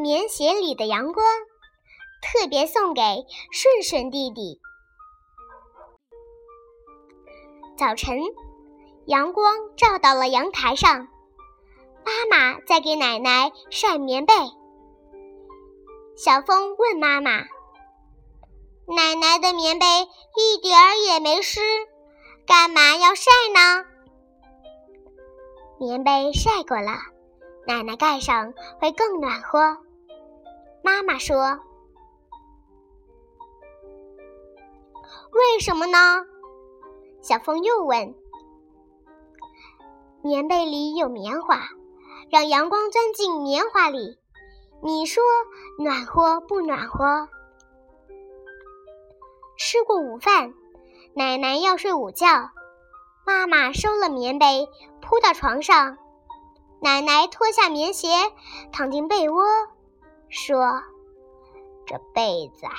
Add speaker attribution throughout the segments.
Speaker 1: 棉鞋里的阳光，特别送给顺顺弟弟。早晨，阳光照到了阳台上，妈妈在给奶奶晒棉被。小风问妈妈：“奶奶的棉被一点儿也没湿，干嘛要晒呢？”棉被晒过了，奶奶盖上会更暖和。妈妈说：“为什么呢？”小风又问：“棉被里有棉花，让阳光钻进棉花里，你说暖和不暖和？”吃过午饭，奶奶要睡午觉，妈妈收了棉被铺到床上，奶奶脱下棉鞋躺进被窝，说：“这被子啊，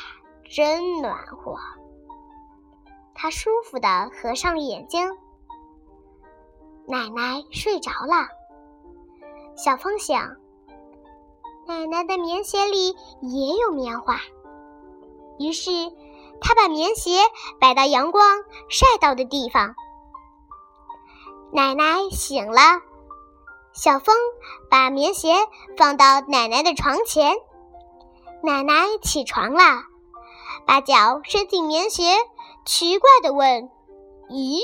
Speaker 1: 真暖和。”他舒服的合上了眼睛，奶奶睡着了。小风想，奶奶的棉鞋里也有棉花，于是他把棉鞋摆到阳光晒到的地方。奶奶醒了，小风把棉鞋放到奶奶的床前。奶奶起床了，把脚伸进棉鞋。奇怪的问：“咦，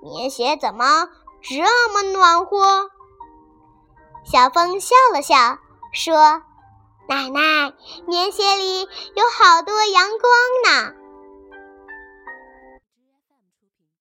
Speaker 1: 棉鞋怎么这么暖和？”小风笑了笑，说：“奶奶，棉鞋里有好多阳光呢。”